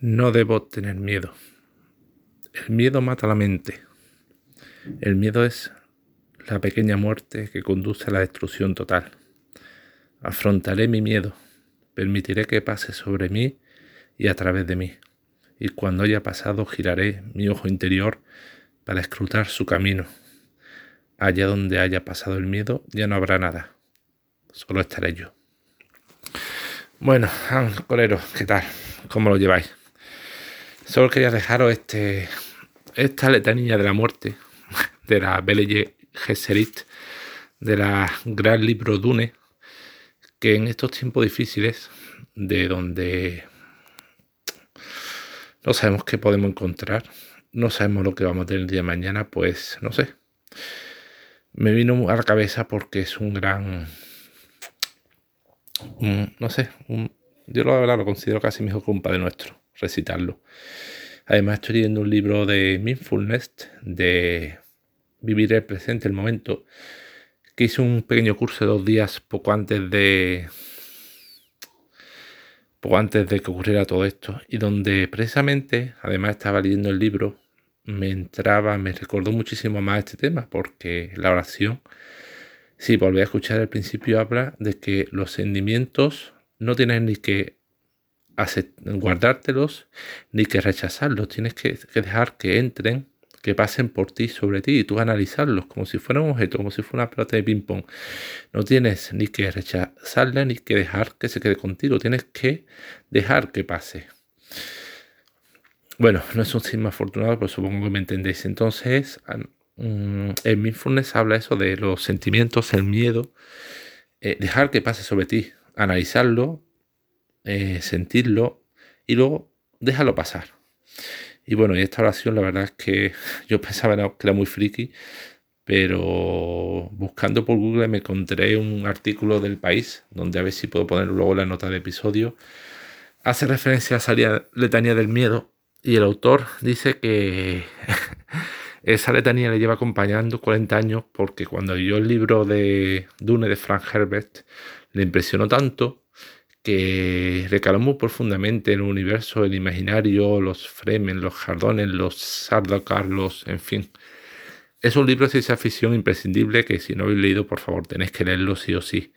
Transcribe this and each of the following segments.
No debo tener miedo. El miedo mata la mente. El miedo es la pequeña muerte que conduce a la destrucción total. Afrontaré mi miedo, permitiré que pase sobre mí y a través de mí. Y cuando haya pasado giraré mi ojo interior para escrutar su camino. Allá donde haya pasado el miedo ya no habrá nada. Solo estaré yo. Bueno, colero, ¿qué tal? ¿Cómo lo lleváis? Solo quería dejaros este, esta letanía de la muerte de la Belle Gesserit, de la gran libro Dune, que en estos tiempos difíciles, de donde no sabemos qué podemos encontrar, no sabemos lo que vamos a tener el día de mañana, pues no sé. Me vino a la cabeza porque es un gran, no sé, yo lo, lo considero casi mejor que un padre nuestro recitarlo. Además estoy leyendo un libro de Mindfulness, de vivir el presente, el momento, que hice un pequeño curso de dos días poco antes de poco antes de que ocurriera todo esto y donde precisamente, además estaba leyendo el libro, me entraba, me recordó muchísimo más este tema porque la oración, si volví a escuchar al principio, habla de que los sentimientos no tienen ni que guardártelos ni que rechazarlos. Tienes que, dejar que entren, que pasen por ti, sobre ti, y tú analizarlos como si fuera un objeto, como si fuera una pelota de ping-pong. No tienes ni que rechazarla ni que dejar que se quede contigo. Tienes que dejar que pase. Bueno, no es un signo afortunado, pero supongo que me entendéis. Entonces, mm, en Mindfulness habla eso de los sentimientos, el miedo, eh, dejar que pase sobre ti, analizarlo, eh, sentirlo y luego déjalo pasar. Y bueno, y esta oración la verdad es que yo pensaba que era muy friki, pero buscando por Google me encontré un artículo del país, donde a ver si puedo poner luego la nota del episodio. Hace referencia a esa letanía del miedo y el autor dice que esa letanía le lleva acompañando 40 años porque cuando leyó el libro de Dune de Frank Herbert le impresionó tanto que recaló muy profundamente en el universo, el imaginario, los Fremen, los Jardones, los Sardaukar, los, en fin. Es un libro de ciencia ficción imprescindible que si no habéis leído, por favor, tenéis que leerlo sí o sí.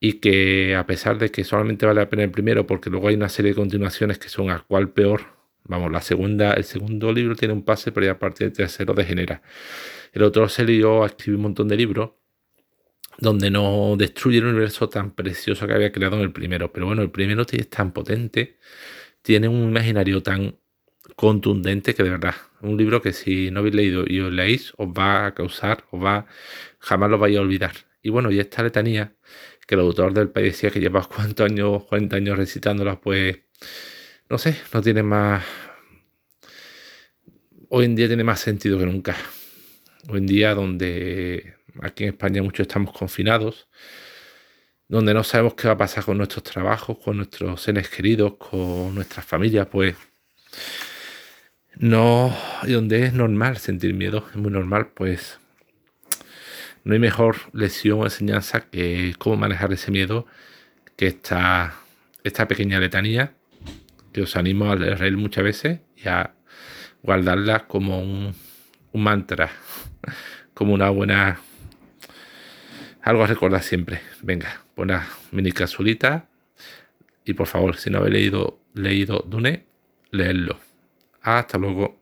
Y que a pesar de que solamente vale la pena el primero, porque luego hay una serie de continuaciones que son a cual peor, vamos, la segunda, el segundo libro tiene un pase, pero ya a partir del tercero degenera. El otro se lió a escribir un montón de libros donde no destruye el universo tan precioso que había creado en el primero. Pero bueno, el primero es tan potente, tiene un imaginario tan contundente que de verdad, un libro que si no habéis leído y os leéis, os va a causar, os va, jamás lo vais a olvidar. Y bueno, y esta letanía, que el autor del país decía que lleva cuántos años, 40 años recitándola, pues, no sé, no tiene más, hoy en día tiene más sentido que nunca. Hoy en día donde Aquí en España muchos estamos confinados, donde no sabemos qué va a pasar con nuestros trabajos, con nuestros seres queridos, con nuestras familias, pues no, y donde es normal sentir miedo, es muy normal, pues no hay mejor lección o enseñanza que cómo manejar ese miedo que esta, esta pequeña letanía que os animo a leer muchas veces y a guardarla como un, un mantra, como una buena algo a recordar siempre. Venga, buena mini casulita. Y por favor, si no habéis leído, leído Dune, leedlo. Hasta luego.